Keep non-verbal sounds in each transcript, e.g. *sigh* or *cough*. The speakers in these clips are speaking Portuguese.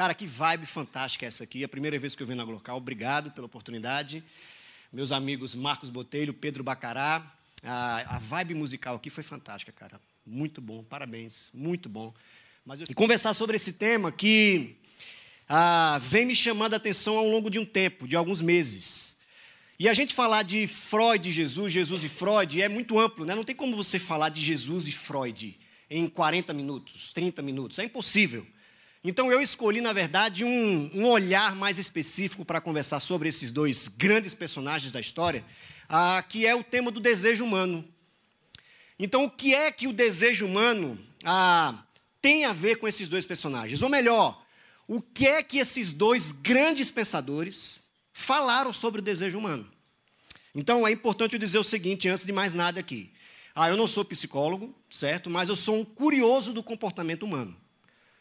Cara, que vibe fantástica essa aqui. É a primeira vez que eu venho na Glocal. Obrigado pela oportunidade. Meus amigos Marcos Botelho, Pedro Bacará. A, a vibe musical aqui foi fantástica, cara. Muito bom, parabéns, muito bom. Mas eu... E conversar sobre esse tema que ah, vem me chamando a atenção ao longo de um tempo, de alguns meses. E a gente falar de Freud, Jesus, Jesus e Freud é muito amplo, né? Não tem como você falar de Jesus e Freud em 40 minutos, 30 minutos, é impossível. Então eu escolhi, na verdade, um, um olhar mais específico para conversar sobre esses dois grandes personagens da história, ah, que é o tema do desejo humano. Então, o que é que o desejo humano ah, tem a ver com esses dois personagens? Ou melhor, o que é que esses dois grandes pensadores falaram sobre o desejo humano? Então, é importante eu dizer o seguinte, antes de mais nada aqui. Ah, eu não sou psicólogo, certo? Mas eu sou um curioso do comportamento humano.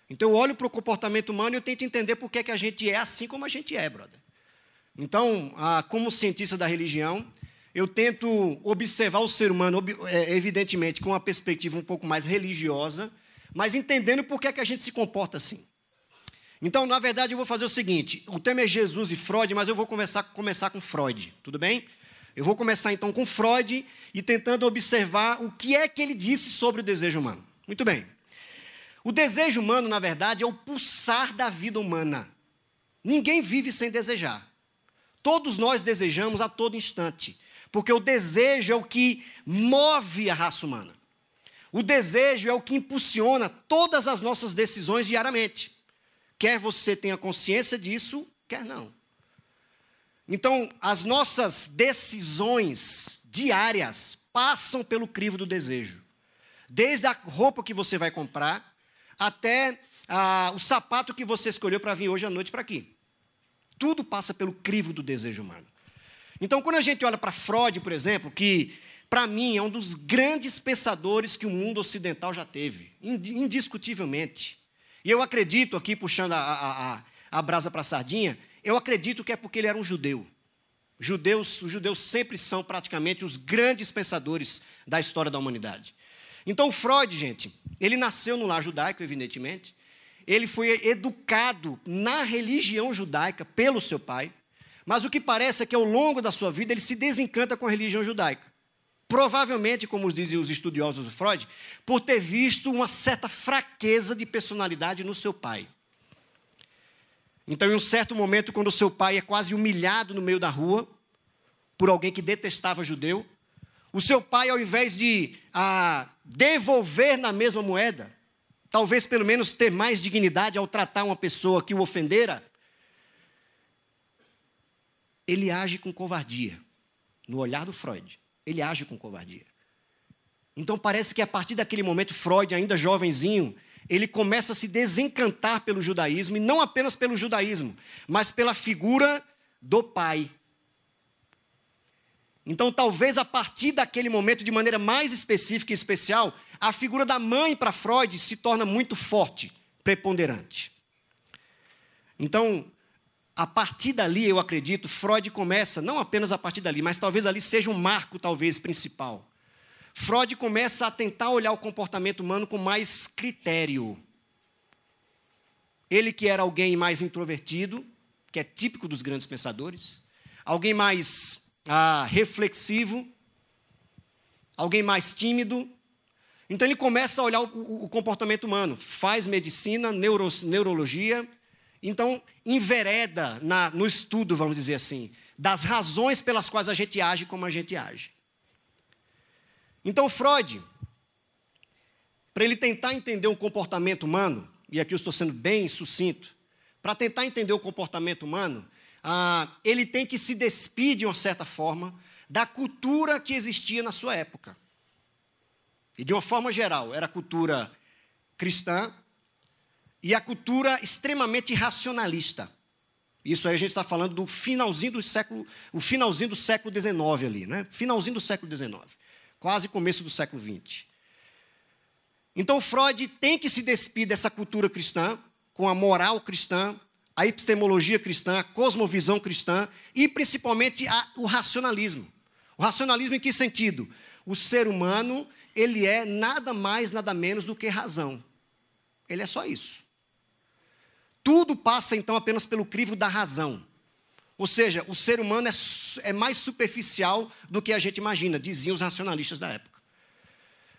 Então eu olho para o comportamento humano e eu tento entender por que, que a gente é assim como a gente é, brother. Então, ah, como cientista da religião, eu tento observar o ser humano, é, evidentemente, com uma perspectiva um pouco mais religiosa, mas entendendo por que, que a gente se comporta assim. Então, na verdade, eu vou fazer o seguinte: o tema é Jesus e Freud, mas eu vou começar, começar com Freud, tudo bem? Eu vou começar então com Freud e tentando observar o que é que ele disse sobre o desejo humano. Muito bem. O desejo humano, na verdade, é o pulsar da vida humana. Ninguém vive sem desejar. Todos nós desejamos a todo instante, porque o desejo é o que move a raça humana. O desejo é o que impulsiona todas as nossas decisões diariamente. Quer você tenha consciência disso, quer não. Então, as nossas decisões diárias passam pelo crivo do desejo. Desde a roupa que você vai comprar, até ah, o sapato que você escolheu para vir hoje à noite para aqui. Tudo passa pelo crivo do desejo humano. Então, quando a gente olha para Freud, por exemplo, que para mim é um dos grandes pensadores que o mundo ocidental já teve, indiscutivelmente. E eu acredito, aqui puxando a, a, a, a brasa para a sardinha, eu acredito que é porque ele era um judeu. Judeus, os judeus sempre são praticamente os grandes pensadores da história da humanidade. Então, Freud, gente, ele nasceu no lar judaico, evidentemente. Ele foi educado na religião judaica pelo seu pai. Mas o que parece é que ao longo da sua vida ele se desencanta com a religião judaica. Provavelmente, como dizem os estudiosos do Freud, por ter visto uma certa fraqueza de personalidade no seu pai. Então, em um certo momento, quando o seu pai é quase humilhado no meio da rua por alguém que detestava judeu, o seu pai, ao invés de ah, devolver na mesma moeda, talvez pelo menos ter mais dignidade ao tratar uma pessoa que o ofendera, ele age com covardia. No olhar do Freud, ele age com covardia. Então parece que a partir daquele momento, Freud, ainda jovenzinho, ele começa a se desencantar pelo judaísmo, e não apenas pelo judaísmo, mas pela figura do pai. Então, talvez a partir daquele momento, de maneira mais específica e especial, a figura da mãe para Freud se torna muito forte, preponderante. Então, a partir dali, eu acredito, Freud começa, não apenas a partir dali, mas talvez ali seja um marco, talvez, principal. Freud começa a tentar olhar o comportamento humano com mais critério. Ele que era alguém mais introvertido, que é típico dos grandes pensadores, alguém mais ah, reflexivo, alguém mais tímido. Então ele começa a olhar o, o comportamento humano, faz medicina, neuro, neurologia, então envereda na, no estudo, vamos dizer assim, das razões pelas quais a gente age como a gente age. Então Freud, para ele tentar entender o comportamento humano, e aqui eu estou sendo bem sucinto, para tentar entender o comportamento humano, ah, ele tem que se despir, de uma certa forma, da cultura que existia na sua época. E de uma forma geral, era a cultura cristã e a cultura extremamente racionalista. Isso aí a gente está falando do finalzinho do século, o finalzinho do século XIX ali, né? Finalzinho do século XIX, quase começo do século XX. Então Freud tem que se despir dessa cultura cristã, com a moral cristã, a epistemologia cristã, a cosmovisão cristã e principalmente a, o racionalismo. O racionalismo em que sentido? O ser humano, ele é nada mais, nada menos do que razão. Ele é só isso. Tudo passa então apenas pelo crivo da razão. Ou seja, o ser humano é, é mais superficial do que a gente imagina, diziam os racionalistas da época.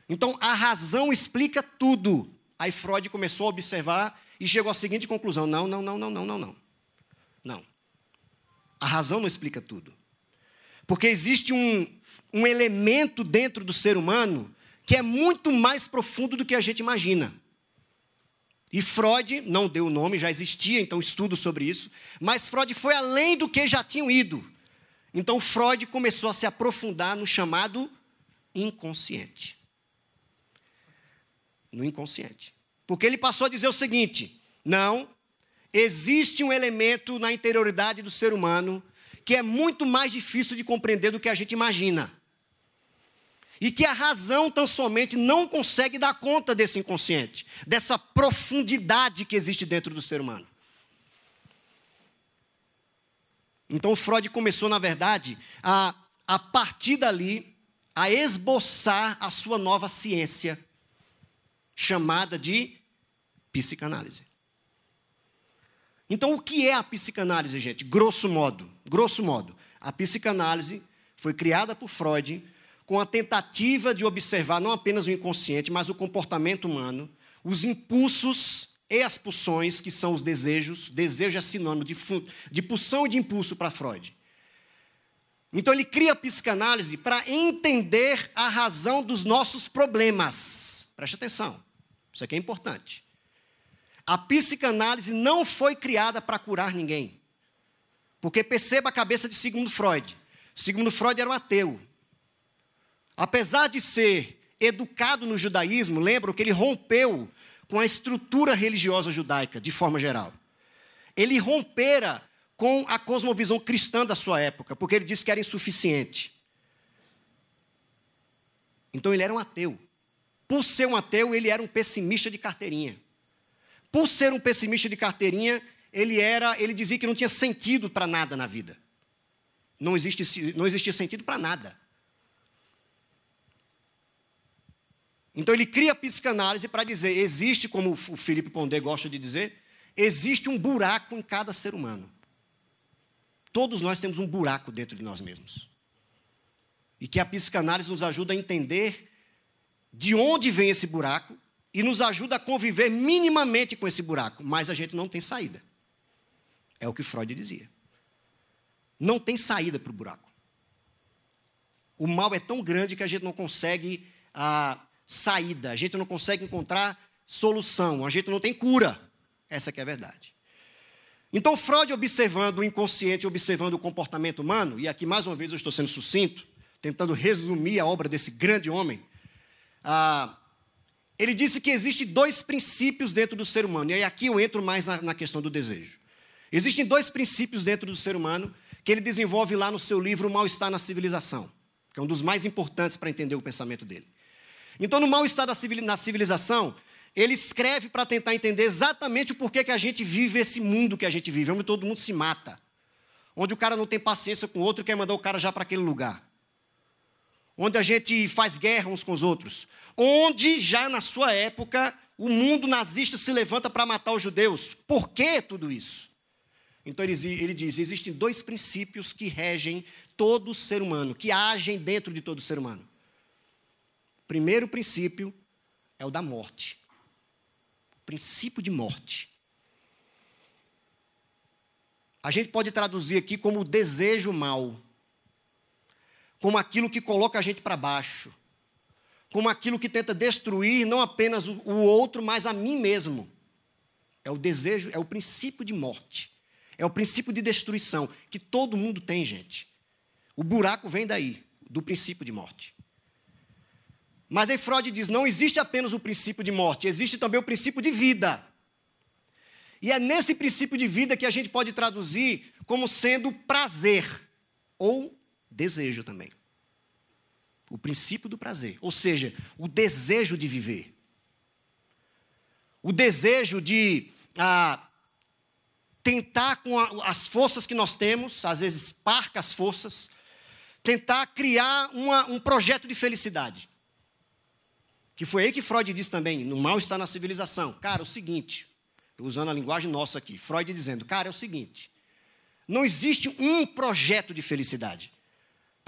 Então, a razão explica tudo. Aí Freud começou a observar e chegou à seguinte conclusão: não, não, não, não, não, não, não. Não. A razão não explica tudo. Porque existe um, um elemento dentro do ser humano que é muito mais profundo do que a gente imagina. E Freud não deu o nome, já existia então estudo sobre isso, mas Freud foi além do que já tinham ido. Então Freud começou a se aprofundar no chamado inconsciente. No inconsciente. Porque ele passou a dizer o seguinte: não, existe um elemento na interioridade do ser humano que é muito mais difícil de compreender do que a gente imagina e que a razão tão somente não consegue dar conta desse inconsciente, dessa profundidade que existe dentro do ser humano. Então Freud começou, na verdade, a, a partir dali, a esboçar a sua nova ciência, chamada de psicanálise. Então, o que é a psicanálise, gente? Grosso modo, grosso modo, a psicanálise foi criada por Freud com a tentativa de observar não apenas o inconsciente, mas o comportamento humano, os impulsos e as pulsões, que são os desejos. Desejo é sinônimo de, de pulsão e de impulso para Freud. Então ele cria a psicanálise para entender a razão dos nossos problemas. Preste atenção, isso aqui é importante. A psicanálise não foi criada para curar ninguém. Porque perceba a cabeça de Sigmund Freud. Sigmund Freud era um ateu. Apesar de ser educado no judaísmo, lembram que ele rompeu com a estrutura religiosa judaica, de forma geral. Ele rompera com a cosmovisão cristã da sua época, porque ele disse que era insuficiente. Então ele era um ateu. Por ser um ateu, ele era um pessimista de carteirinha. Por ser um pessimista de carteirinha, ele era, ele dizia que não tinha sentido para nada na vida. Não, existe, não existia sentido para nada. Então ele cria a psicanálise para dizer: existe, como o Felipe Pondé gosta de dizer, existe um buraco em cada ser humano. Todos nós temos um buraco dentro de nós mesmos. E que a psicanálise nos ajuda a entender de onde vem esse buraco e nos ajuda a conviver minimamente com esse buraco, mas a gente não tem saída. É o que Freud dizia. Não tem saída para o buraco. O mal é tão grande que a gente não consegue ah, saída, a gente não consegue encontrar solução, a gente não tem cura. Essa é a verdade. Então, Freud, observando o inconsciente, observando o comportamento humano, e aqui mais uma vez eu estou sendo sucinto, tentando resumir a obra desse grande homem, ah, ele disse que existem dois princípios dentro do ser humano, e aí aqui eu entro mais na, na questão do desejo. Existem dois princípios dentro do ser humano que ele desenvolve lá no seu livro O Mal-Estar na Civilização, que é um dos mais importantes para entender o pensamento dele. Então, no mal-estar na civilização, ele escreve para tentar entender exatamente o porquê que a gente vive esse mundo que a gente vive, onde todo mundo se mata, onde o cara não tem paciência com o outro e quer mandar o cara já para aquele lugar, onde a gente faz guerra uns com os outros, onde já na sua época o mundo nazista se levanta para matar os judeus. Por que tudo isso? Então ele, ele diz: existem dois princípios que regem todo ser humano, que agem dentro de todo ser humano primeiro princípio é o da morte. O princípio de morte. A gente pode traduzir aqui como desejo mal, como aquilo que coloca a gente para baixo, como aquilo que tenta destruir não apenas o outro, mas a mim mesmo. É o desejo, é o princípio de morte. É o princípio de destruição que todo mundo tem, gente. O buraco vem daí, do princípio de morte. Mas aí Freud diz: não existe apenas o princípio de morte, existe também o princípio de vida. E é nesse princípio de vida que a gente pode traduzir como sendo prazer ou desejo também. O princípio do prazer, ou seja, o desejo de viver. O desejo de ah, tentar, com a, as forças que nós temos, às vezes parcas forças, tentar criar uma, um projeto de felicidade. Que foi aí que Freud disse também: no mal está na civilização. Cara, é o seguinte, usando a linguagem nossa aqui, Freud dizendo: cara, é o seguinte, não existe um projeto de felicidade.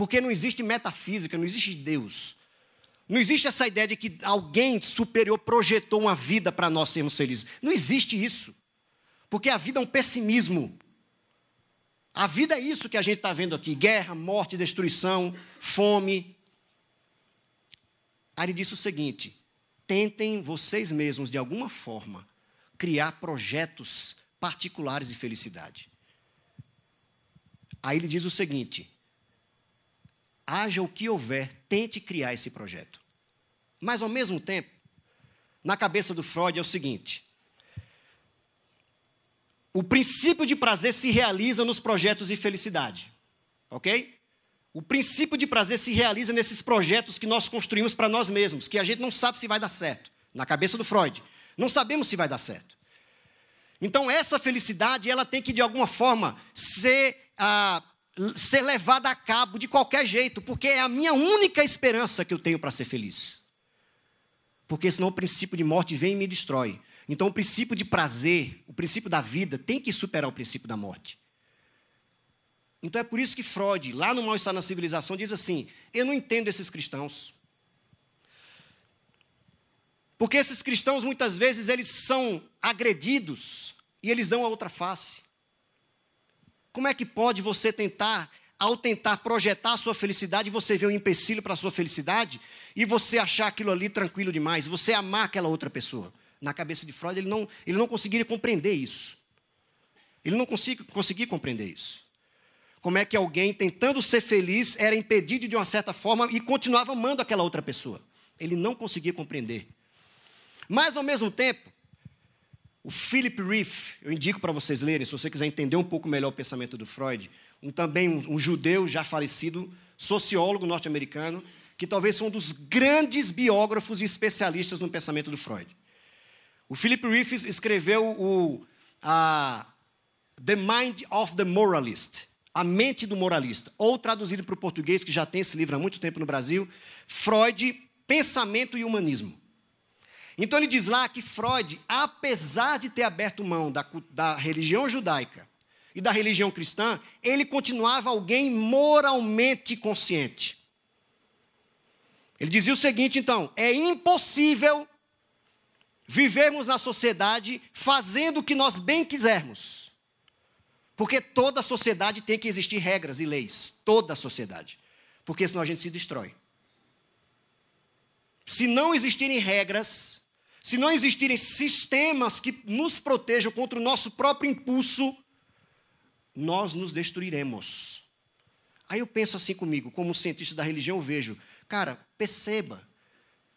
Porque não existe metafísica, não existe Deus. Não existe essa ideia de que alguém superior projetou uma vida para nós sermos felizes. Não existe isso. Porque a vida é um pessimismo. A vida é isso que a gente está vendo aqui: guerra, morte, destruição, fome. Aí ele disse o seguinte: tentem vocês mesmos, de alguma forma, criar projetos particulares de felicidade. Aí ele diz o seguinte: haja o que houver, tente criar esse projeto. Mas, ao mesmo tempo, na cabeça do Freud é o seguinte: o princípio de prazer se realiza nos projetos de felicidade. Ok? O princípio de prazer se realiza nesses projetos que nós construímos para nós mesmos, que a gente não sabe se vai dar certo. Na cabeça do Freud. Não sabemos se vai dar certo. Então, essa felicidade, ela tem que, de alguma forma, ser, ah, ser levada a cabo de qualquer jeito, porque é a minha única esperança que eu tenho para ser feliz. Porque senão o princípio de morte vem e me destrói. Então, o princípio de prazer, o princípio da vida, tem que superar o princípio da morte. Então, é por isso que Freud, lá no Mal-Estar na Civilização, diz assim: Eu não entendo esses cristãos. Porque esses cristãos, muitas vezes, eles são agredidos e eles dão a outra face. Como é que pode você tentar, ao tentar projetar a sua felicidade, você ver um empecilho para a sua felicidade e você achar aquilo ali tranquilo demais, você amar aquela outra pessoa? na cabeça de Freud, ele não, ele não conseguiria compreender isso. Ele não conseguia, conseguia compreender isso. Como é que alguém, tentando ser feliz, era impedido de uma certa forma e continuava amando aquela outra pessoa? Ele não conseguia compreender. Mas, ao mesmo tempo, o Philip Reef, eu indico para vocês lerem, se você quiser entender um pouco melhor o pensamento do Freud, um, também um, um judeu já falecido, sociólogo norte-americano, que talvez seja um dos grandes biógrafos e especialistas no pensamento do Freud. O Philip Reef escreveu o a, The Mind of the Moralist, A Mente do Moralista, ou traduzido para o português, que já tem esse livro há muito tempo no Brasil, Freud, Pensamento e Humanismo. Então ele diz lá que Freud, apesar de ter aberto mão da, da religião judaica e da religião cristã, ele continuava alguém moralmente consciente. Ele dizia o seguinte, então: é impossível vivermos na sociedade fazendo o que nós bem quisermos. Porque toda sociedade tem que existir regras e leis. Toda sociedade. Porque senão a gente se destrói. Se não existirem regras, se não existirem sistemas que nos protejam contra o nosso próprio impulso, nós nos destruiremos. Aí eu penso assim comigo, como cientista da religião, eu vejo, cara, perceba,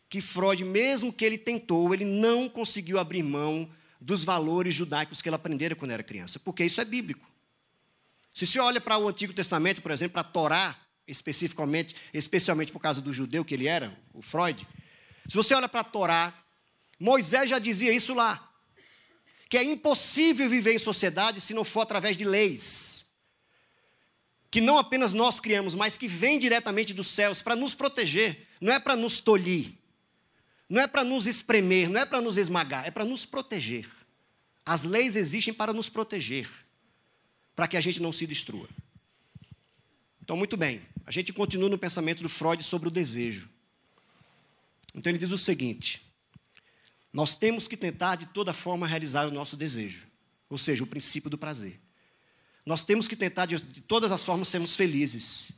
que Freud, mesmo que ele tentou, ele não conseguiu abrir mão dos valores judaicos que ele aprendera quando era criança, porque isso é bíblico. Se você olha para o Antigo Testamento, por exemplo, para a Torá, especificamente, especialmente por causa do judeu que ele era, o Freud, se você olha para a Torá, Moisés já dizia isso lá, que é impossível viver em sociedade se não for através de leis, que não apenas nós criamos, mas que vêm diretamente dos céus para nos proteger, não é para nos tolir. Não é para nos espremer, não é para nos esmagar, é para nos proteger. As leis existem para nos proteger, para que a gente não se destrua. Então, muito bem, a gente continua no pensamento do Freud sobre o desejo. Então, ele diz o seguinte: nós temos que tentar de toda forma realizar o nosso desejo, ou seja, o princípio do prazer. Nós temos que tentar de, de todas as formas sermos felizes.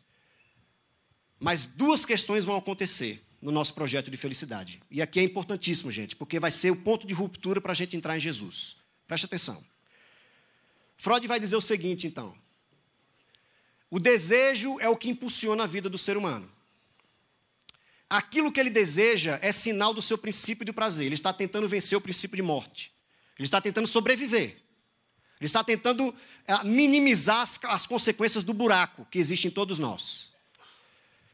Mas duas questões vão acontecer no nosso projeto de felicidade. E aqui é importantíssimo, gente, porque vai ser o ponto de ruptura para a gente entrar em Jesus. Preste atenção. Freud vai dizer o seguinte, então: o desejo é o que impulsiona a vida do ser humano. Aquilo que ele deseja é sinal do seu princípio de prazer. Ele está tentando vencer o princípio de morte. Ele está tentando sobreviver. Ele está tentando é, minimizar as, as consequências do buraco que existe em todos nós.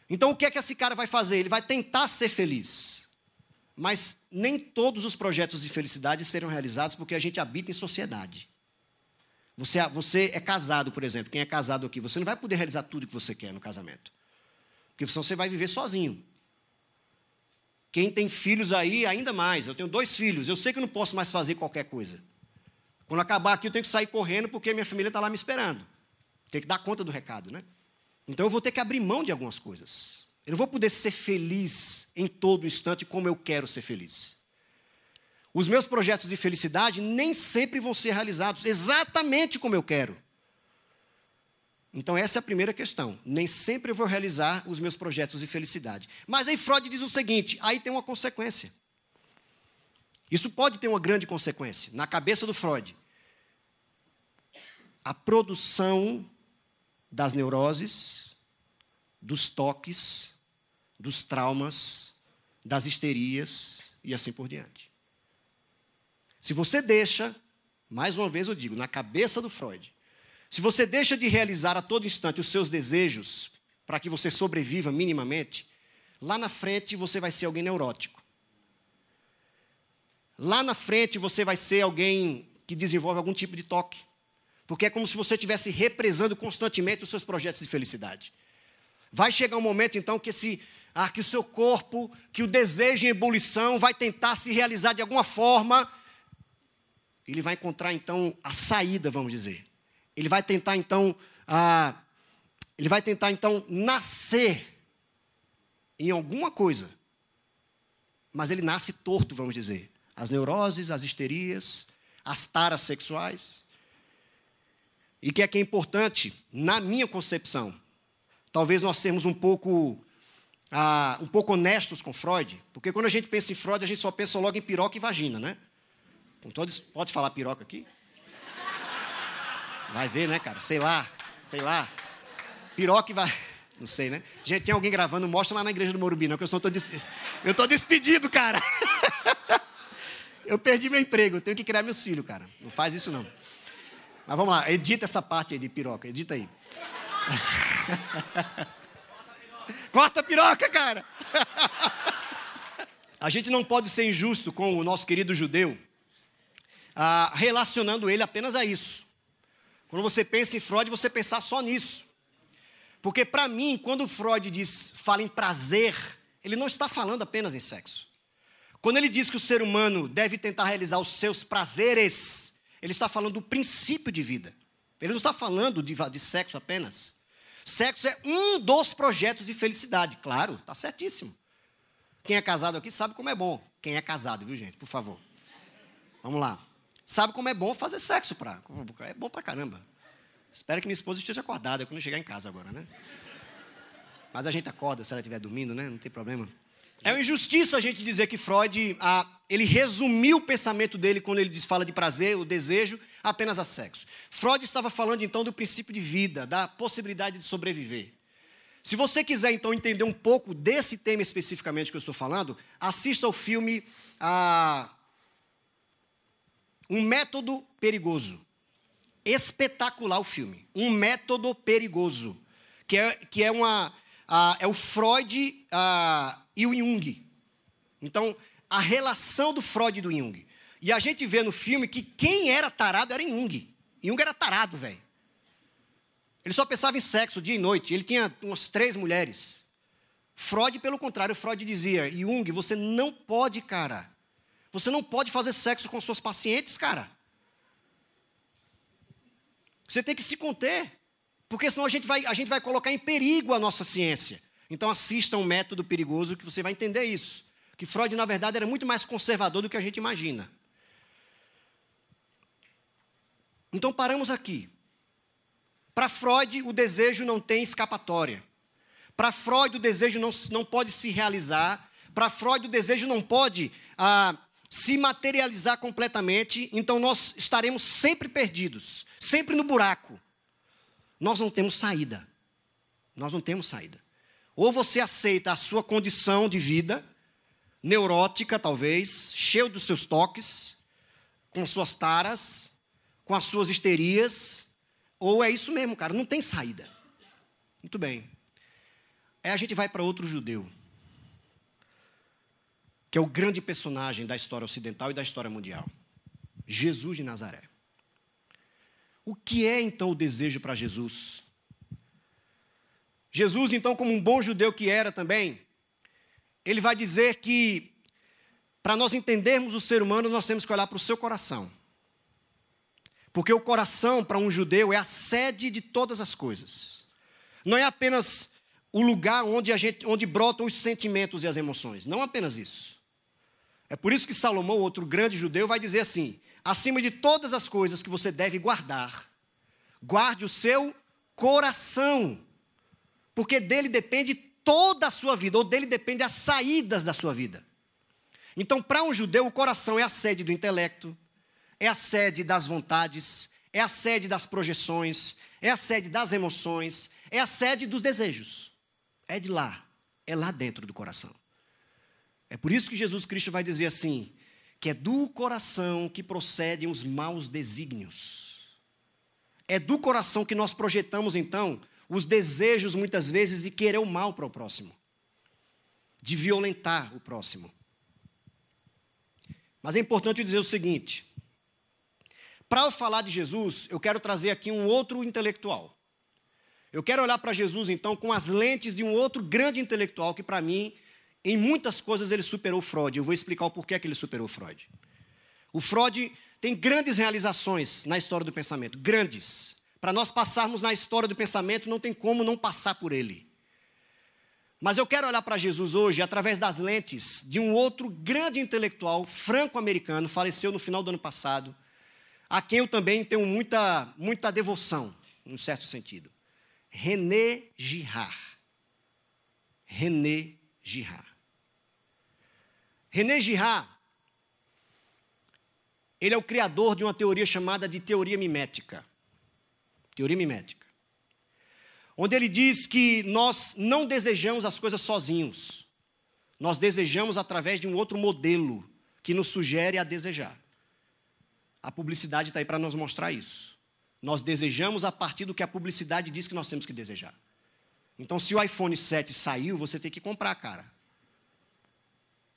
Então, o que é que esse cara vai fazer? Ele vai tentar ser feliz. Mas nem todos os projetos de felicidade serão realizados porque a gente habita em sociedade. Você, você é casado, por exemplo, quem é casado aqui, você não vai poder realizar tudo que você quer no casamento. Porque senão você vai viver sozinho. Quem tem filhos aí, ainda mais. Eu tenho dois filhos, eu sei que eu não posso mais fazer qualquer coisa. Quando acabar aqui, eu tenho que sair correndo porque minha família está lá me esperando. Tem que dar conta do recado, né? Então eu vou ter que abrir mão de algumas coisas. Eu não vou poder ser feliz em todo instante como eu quero ser feliz. Os meus projetos de felicidade nem sempre vão ser realizados exatamente como eu quero. Então, essa é a primeira questão. Nem sempre eu vou realizar os meus projetos de felicidade. Mas aí Freud diz o seguinte: aí tem uma consequência. Isso pode ter uma grande consequência. Na cabeça do Freud, a produção das neuroses, dos toques, dos traumas, das histerias e assim por diante. Se você deixa, mais uma vez eu digo, na cabeça do Freud, se você deixa de realizar a todo instante os seus desejos para que você sobreviva minimamente, lá na frente você vai ser alguém neurótico. Lá na frente você vai ser alguém que desenvolve algum tipo de toque. Porque é como se você estivesse represando constantemente os seus projetos de felicidade. Vai chegar um momento, então, que, esse, ah, que o seu corpo, que o desejo em ebulição vai tentar se realizar de alguma forma ele vai encontrar então a saída, vamos dizer. Ele vai tentar então, ele vai tentar então nascer em alguma coisa, mas ele nasce torto, vamos dizer. As neuroses, as histerias, as taras sexuais. E que é que é importante, na minha concepção, talvez nós sermos um pouco um pouco honestos com Freud, porque quando a gente pensa em Freud, a gente só pensa logo em piroca e vagina, né? Todos, pode falar piroca aqui? Vai ver, né, cara? Sei lá, sei lá. Piroca e vai. Não sei, né? Gente, tem alguém gravando, mostra lá na igreja do Morumbi, não, que eu só tô des... eu tô despedido, cara. *laughs* eu perdi meu emprego, eu tenho que criar meus filhos, cara. Não faz isso não. Mas vamos lá, edita essa parte aí de piroca, edita aí. *laughs* Corta a piroca, cara. *laughs* a gente não pode ser injusto com o nosso querido judeu, ah, relacionando ele apenas a isso. Quando você pensa em Freud, você pensar só nisso. Porque para mim, quando Freud diz, fala em prazer, ele não está falando apenas em sexo. Quando ele diz que o ser humano deve tentar realizar os seus prazeres, ele está falando do princípio de vida. Ele não está falando de, de sexo apenas. Sexo é um dos projetos de felicidade, claro, está certíssimo. Quem é casado aqui sabe como é bom. Quem é casado, viu, gente? Por favor. Vamos lá. Sabe como é bom fazer sexo pra. É bom pra caramba. Espero que minha esposa esteja acordada quando chegar em casa agora, né? Mas a gente acorda se ela estiver dormindo, né? Não tem problema. É uma injustiça a gente dizer que Freud, ah, ele resumiu o pensamento dele quando ele fala de prazer, o desejo, apenas a sexo. Freud estava falando então do princípio de vida, da possibilidade de sobreviver. Se você quiser então entender um pouco desse tema especificamente que eu estou falando, assista ao filme ah, um método perigoso. Espetacular o filme. Um método perigoso. Que é, que é, uma, é o Freud e o Jung. Então, a relação do Freud e do Jung. E a gente vê no filme que quem era tarado era Jung. Jung era tarado, velho. Ele só pensava em sexo dia e noite. Ele tinha umas três mulheres. Freud, pelo contrário, Freud dizia: Jung, você não pode, cara, você não pode fazer sexo com suas pacientes, cara. Você tem que se conter, porque senão a gente vai, a gente vai colocar em perigo a nossa ciência. Então assista um método perigoso que você vai entender isso. Que Freud, na verdade, era muito mais conservador do que a gente imagina. Então paramos aqui. Para Freud, o desejo não tem escapatória. Para Freud, o desejo não, não pode se realizar. Para Freud, o desejo não pode ah, se materializar completamente, então nós estaremos sempre perdidos, sempre no buraco. Nós não temos saída. Nós não temos saída. Ou você aceita a sua condição de vida, neurótica talvez, cheio dos seus toques, com suas taras, com as suas histerias, ou é isso mesmo, cara, não tem saída. Muito bem. Aí a gente vai para outro judeu, que é o grande personagem da história ocidental e da história mundial. Jesus de Nazaré. O que é então o desejo para Jesus? Jesus, então, como um bom judeu que era também, ele vai dizer que para nós entendermos o ser humano, nós temos que olhar para o seu coração. Porque o coração, para um judeu, é a sede de todas as coisas. Não é apenas o lugar onde, a gente, onde brotam os sentimentos e as emoções. Não apenas isso. É por isso que Salomão, outro grande judeu, vai dizer assim: acima de todas as coisas que você deve guardar, guarde o seu coração, porque dele depende toda a sua vida, ou dele depende as saídas da sua vida. Então, para um judeu, o coração é a sede do intelecto, é a sede das vontades, é a sede das projeções, é a sede das emoções, é a sede dos desejos. É de lá, é lá dentro do coração. É por isso que Jesus Cristo vai dizer assim: que é do coração que procedem os maus desígnios. É do coração que nós projetamos, então, os desejos, muitas vezes, de querer o mal para o próximo, de violentar o próximo. Mas é importante dizer o seguinte: para eu falar de Jesus, eu quero trazer aqui um outro intelectual. Eu quero olhar para Jesus, então, com as lentes de um outro grande intelectual que, para mim, em muitas coisas ele superou Freud. Eu vou explicar o porquê que ele superou Freud. O Freud tem grandes realizações na história do pensamento, grandes. Para nós passarmos na história do pensamento, não tem como não passar por ele. Mas eu quero olhar para Jesus hoje através das lentes de um outro grande intelectual franco-americano, faleceu no final do ano passado, a quem eu também tenho muita, muita devoção, num certo sentido. René Girard. René Girard. René Girard, ele é o criador de uma teoria chamada de teoria mimética. Teoria mimética. Onde ele diz que nós não desejamos as coisas sozinhos. Nós desejamos através de um outro modelo que nos sugere a desejar. A publicidade está aí para nos mostrar isso. Nós desejamos a partir do que a publicidade diz que nós temos que desejar. Então, se o iPhone 7 saiu, você tem que comprar, cara.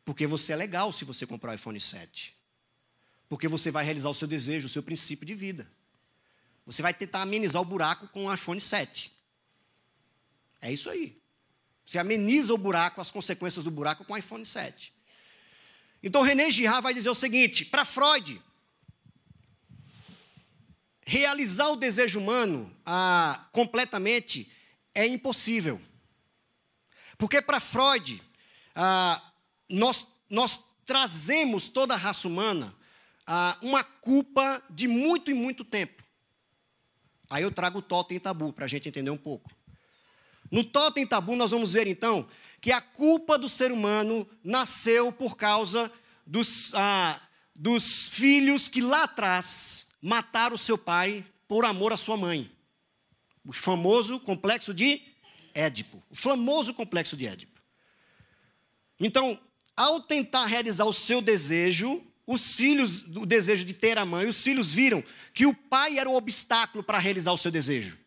Porque você é legal se você comprar o iPhone 7. Porque você vai realizar o seu desejo, o seu princípio de vida. Você vai tentar amenizar o buraco com o iPhone 7. É isso aí. Você ameniza o buraco, as consequências do buraco com o iPhone 7. Então René Girard vai dizer o seguinte: para Freud, realizar o desejo humano ah, completamente é impossível. Porque para Freud, ah, nós, nós trazemos toda a raça humana a uma culpa de muito e muito tempo. Aí eu trago o totem tabu para a gente entender um pouco. No totem tabu nós vamos ver então que a culpa do ser humano nasceu por causa dos, ah, dos filhos que lá atrás mataram seu pai por amor à sua mãe. O famoso complexo de Édipo. O famoso complexo de Édipo. Então, ao tentar realizar o seu desejo, os filhos, o desejo de ter a mãe, os filhos viram que o pai era o obstáculo para realizar o seu desejo.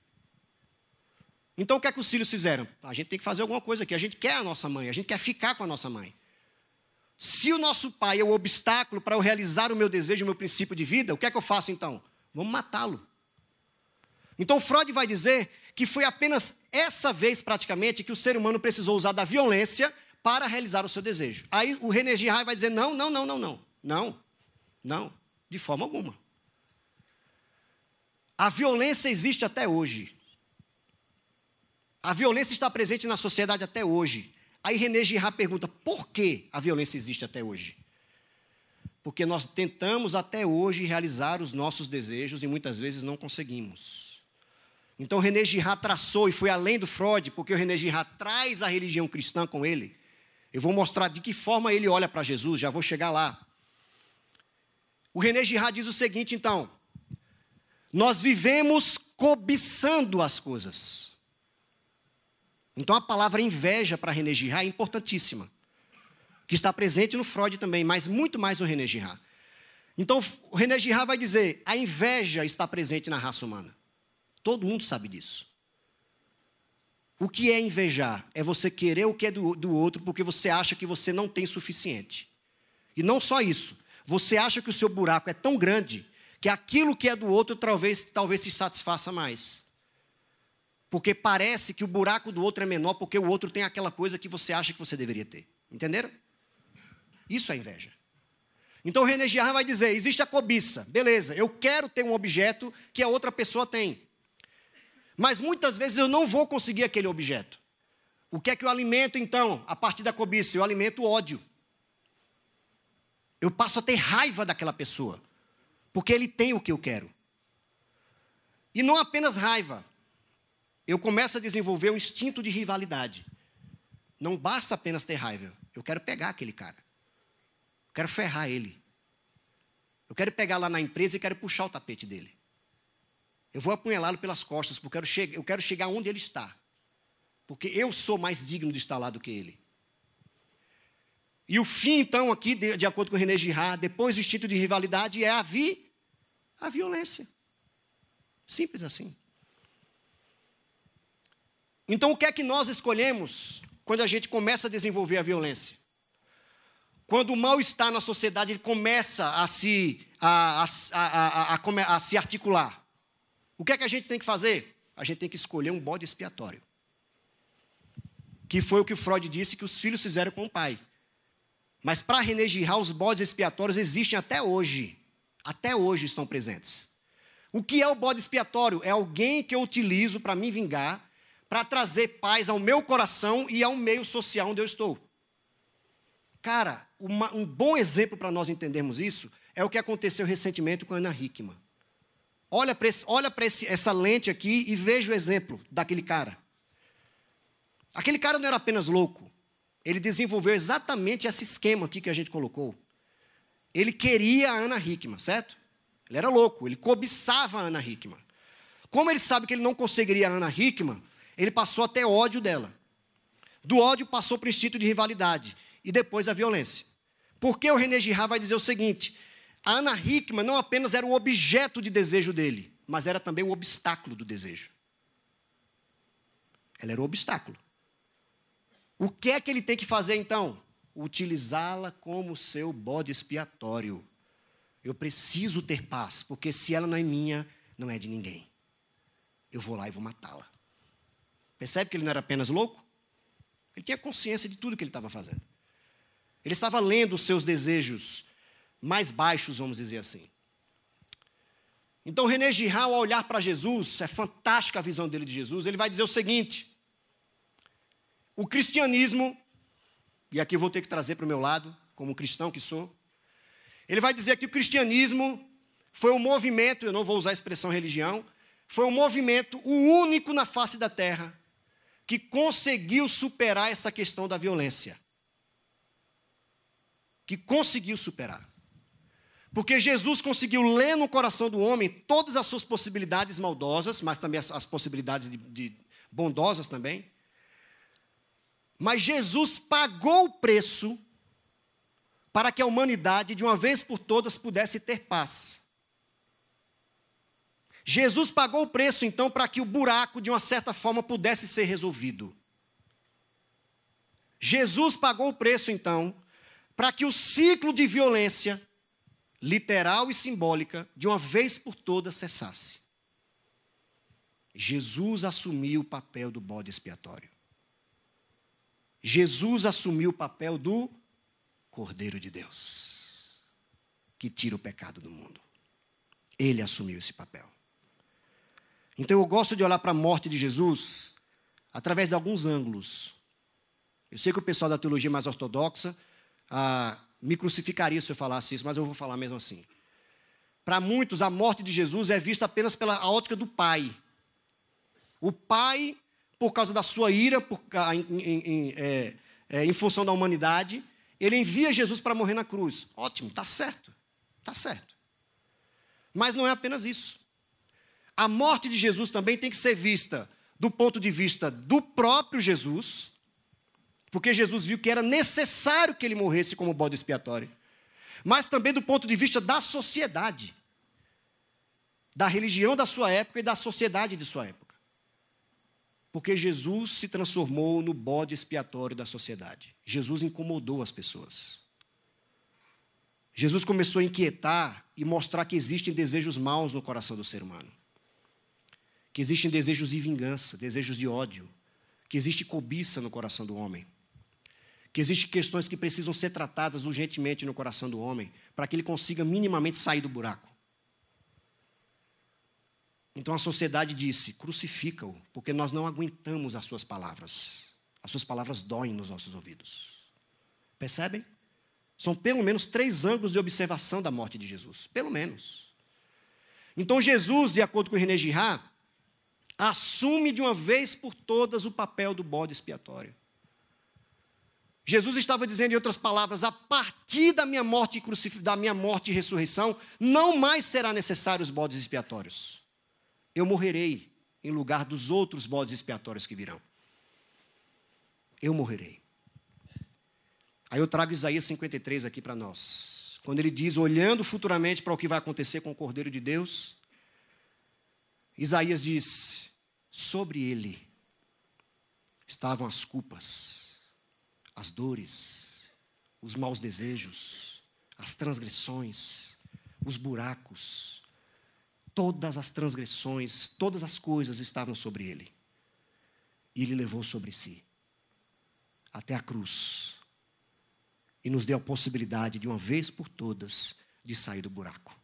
Então o que é que os filhos fizeram? A gente tem que fazer alguma coisa aqui. A gente quer a nossa mãe, a gente quer ficar com a nossa mãe. Se o nosso pai é o obstáculo para eu realizar o meu desejo, o meu princípio de vida, o que é que eu faço então? Vamos matá-lo. Então Freud vai dizer que foi apenas essa vez praticamente que o ser humano precisou usar da violência para realizar o seu desejo. Aí o René Girard vai dizer: não, não, não, não, não. Não, não, de forma alguma. A violência existe até hoje. A violência está presente na sociedade até hoje. Aí René Girard pergunta: por que a violência existe até hoje? Porque nós tentamos até hoje realizar os nossos desejos e muitas vezes não conseguimos. Então René Girard traçou e foi além do Freud, porque o René Girard traz a religião cristã com ele. Eu vou mostrar de que forma ele olha para Jesus, já vou chegar lá. O René Girard diz o seguinte, então: nós vivemos cobiçando as coisas. Então a palavra inveja para René Girard é importantíssima, que está presente no Freud também, mas muito mais no René Girard. Então, o René Girard vai dizer: a inveja está presente na raça humana. Todo mundo sabe disso. O que é invejar? É você querer o que é do, do outro porque você acha que você não tem suficiente. E não só isso. Você acha que o seu buraco é tão grande que aquilo que é do outro talvez, talvez se satisfaça mais. Porque parece que o buraco do outro é menor porque o outro tem aquela coisa que você acha que você deveria ter. Entenderam? Isso é inveja. Então René Girard vai dizer: existe a cobiça, beleza, eu quero ter um objeto que a outra pessoa tem. Mas muitas vezes eu não vou conseguir aquele objeto. O que é que eu alimento então, a partir da cobiça? Eu alimento ódio. Eu passo a ter raiva daquela pessoa, porque ele tem o que eu quero. E não apenas raiva, eu começo a desenvolver um instinto de rivalidade. Não basta apenas ter raiva, eu quero pegar aquele cara. Eu quero ferrar ele. Eu quero pegar lá na empresa e quero puxar o tapete dele. Eu vou apunhalá-lo pelas costas, porque eu quero, eu quero chegar onde ele está. Porque eu sou mais digno de estar lá do que ele. E o fim, então, aqui, de, de acordo com René Girard, depois do instinto de rivalidade, é a, vi, a violência. Simples assim. Então, o que é que nós escolhemos quando a gente começa a desenvolver a violência? Quando o mal está na sociedade, ele começa a se, a, a, a, a, se articular. O que é que a gente tem que fazer? A gente tem que escolher um bode expiatório. Que foi o que Freud disse que os filhos fizeram com o pai. Mas para René Girard, os bodes expiatórios existem até hoje. Até hoje estão presentes. O que é o bode expiatório? É alguém que eu utilizo para me vingar, para trazer paz ao meu coração e ao meio social onde eu estou. Cara, uma, um bom exemplo para nós entendermos isso é o que aconteceu recentemente com Ana Hickman. Olha para olha essa lente aqui e veja o exemplo daquele cara. Aquele cara não era apenas louco, ele desenvolveu exatamente esse esquema aqui que a gente colocou. Ele queria a Ana Hickman, certo? Ele era louco, ele cobiçava a Ana Hickman. Como ele sabe que ele não conseguiria a Ana Hickman, ele passou até ódio dela. Do ódio passou para o instinto de rivalidade e depois a violência. Porque o René Girard vai dizer o seguinte: a Ana Hickman não apenas era o objeto de desejo dele, mas era também o obstáculo do desejo. Ela era o obstáculo. O que é que ele tem que fazer então? Utilizá-la como seu bode expiatório. Eu preciso ter paz, porque se ela não é minha, não é de ninguém. Eu vou lá e vou matá-la. Percebe que ele não era apenas louco? Ele tinha consciência de tudo que ele estava fazendo. Ele estava lendo os seus desejos mais baixos, vamos dizer assim. Então, René Girard, ao olhar para Jesus, é fantástica a visão dele de Jesus, ele vai dizer o seguinte: o cristianismo, e aqui eu vou ter que trazer para o meu lado, como cristão que sou, ele vai dizer que o cristianismo foi um movimento, eu não vou usar a expressão religião, foi um movimento, o único na face da terra, que conseguiu superar essa questão da violência que conseguiu superar. Porque Jesus conseguiu ler no coração do homem todas as suas possibilidades maldosas, mas também as, as possibilidades de, de bondosas também. Mas Jesus pagou o preço para que a humanidade, de uma vez por todas, pudesse ter paz. Jesus pagou o preço, então, para que o buraco, de uma certa forma, pudesse ser resolvido. Jesus pagou o preço, então, para que o ciclo de violência, literal e simbólica, de uma vez por todas cessasse. Jesus assumiu o papel do bode expiatório. Jesus assumiu o papel do Cordeiro de Deus, que tira o pecado do mundo. Ele assumiu esse papel. Então eu gosto de olhar para a morte de Jesus através de alguns ângulos. Eu sei que o pessoal da teologia mais ortodoxa ah, me crucificaria se eu falasse isso, mas eu vou falar mesmo assim. Para muitos, a morte de Jesus é vista apenas pela ótica do Pai. O Pai, por causa da sua ira, por, em, em, em, é, é, em função da humanidade, ele envia Jesus para morrer na cruz. Ótimo, está certo. Está certo. Mas não é apenas isso. A morte de Jesus também tem que ser vista do ponto de vista do próprio Jesus, porque Jesus viu que era necessário que ele morresse como bode expiatório. mas também do ponto de vista da sociedade, da religião da sua época e da sociedade de sua época. Porque Jesus se transformou no bode expiatório da sociedade. Jesus incomodou as pessoas. Jesus começou a inquietar e mostrar que existem desejos maus no coração do ser humano. Que existem desejos de vingança, desejos de ódio, que existe cobiça no coração do homem. Que existem questões que precisam ser tratadas urgentemente no coração do homem, para que ele consiga minimamente sair do buraco. Então a sociedade disse: crucifica-o, porque nós não aguentamos as suas palavras. As suas palavras doem nos nossos ouvidos. Percebem? São pelo menos três ângulos de observação da morte de Jesus. Pelo menos. Então Jesus, de acordo com René Girard, assume de uma vez por todas o papel do bode expiatório. Jesus estava dizendo, em outras palavras, a partir da minha morte e da minha morte e ressurreição, não mais será necessário os bodes expiatórios. Eu morrerei em lugar dos outros bodes expiatórios que virão. Eu morrerei. Aí eu trago Isaías 53 aqui para nós. Quando ele diz, olhando futuramente para o que vai acontecer com o Cordeiro de Deus, Isaías diz: sobre ele estavam as culpas, as dores, os maus desejos, as transgressões, os buracos, todas as transgressões, todas as coisas estavam sobre ele. E ele levou sobre si até a cruz e nos deu a possibilidade, de uma vez por todas, de sair do buraco.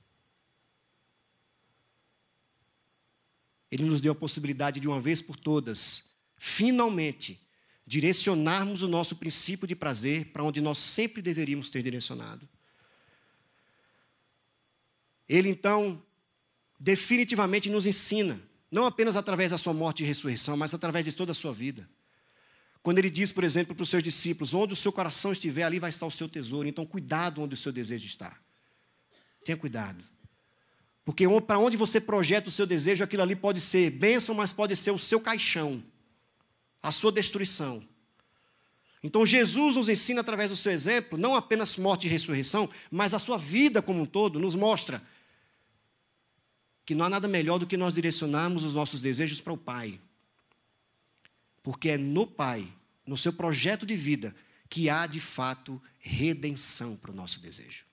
Ele nos deu a possibilidade, de uma vez por todas, finalmente, direcionarmos o nosso princípio de prazer para onde nós sempre deveríamos ter direcionado. Ele então definitivamente nos ensina, não apenas através da sua morte e ressurreição, mas através de toda a sua vida. Quando ele diz, por exemplo, para os seus discípulos: onde o seu coração estiver, ali vai estar o seu tesouro. Então, cuidado onde o seu desejo está. Tenha cuidado. Porque para onde você projeta o seu desejo, aquilo ali pode ser bênção, mas pode ser o seu caixão, a sua destruição. Então, Jesus nos ensina através do seu exemplo, não apenas morte e ressurreição, mas a sua vida como um todo, nos mostra que não há nada melhor do que nós direcionarmos os nossos desejos para o Pai. Porque é no Pai, no seu projeto de vida, que há de fato redenção para o nosso desejo.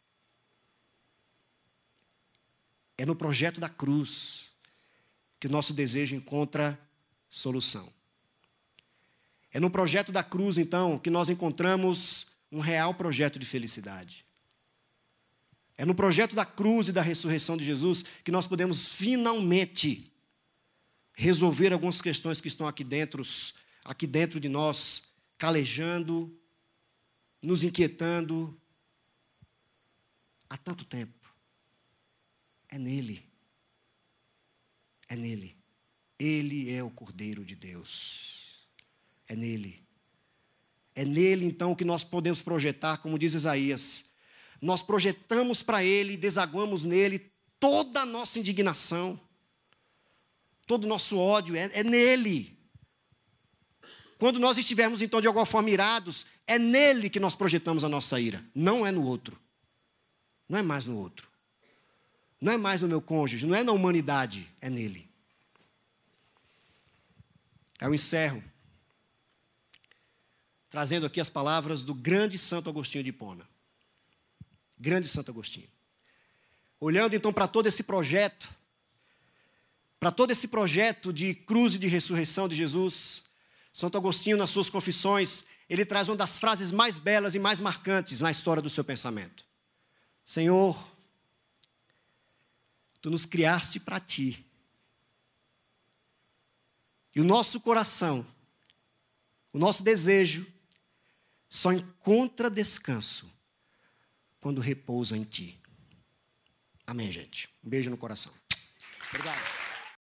É no projeto da cruz que o nosso desejo encontra solução. É no projeto da cruz, então, que nós encontramos um real projeto de felicidade. É no projeto da cruz e da ressurreição de Jesus que nós podemos finalmente resolver algumas questões que estão aqui dentro, aqui dentro de nós, calejando, nos inquietando há tanto tempo. É nele. É nele. Ele é o Cordeiro de Deus. É nele. É nele, então, que nós podemos projetar, como diz Isaías. Nós projetamos para ele, desaguamos nele toda a nossa indignação, todo o nosso ódio, é, é nele. Quando nós estivermos, então, de alguma forma irados, é nele que nós projetamos a nossa ira, não é no outro. Não é mais no outro. Não é mais no meu cônjuge, não é na humanidade, é nele. Eu encerro trazendo aqui as palavras do grande Santo Agostinho de Hipona. Grande Santo Agostinho. Olhando então para todo esse projeto, para todo esse projeto de cruz e de ressurreição de Jesus, Santo Agostinho, nas suas confissões, ele traz uma das frases mais belas e mais marcantes na história do seu pensamento: Senhor, tu nos criaste para ti. E o nosso coração, o nosso desejo, só encontra descanso quando repousa em ti. Amém, gente. Um beijo no coração. Obrigado.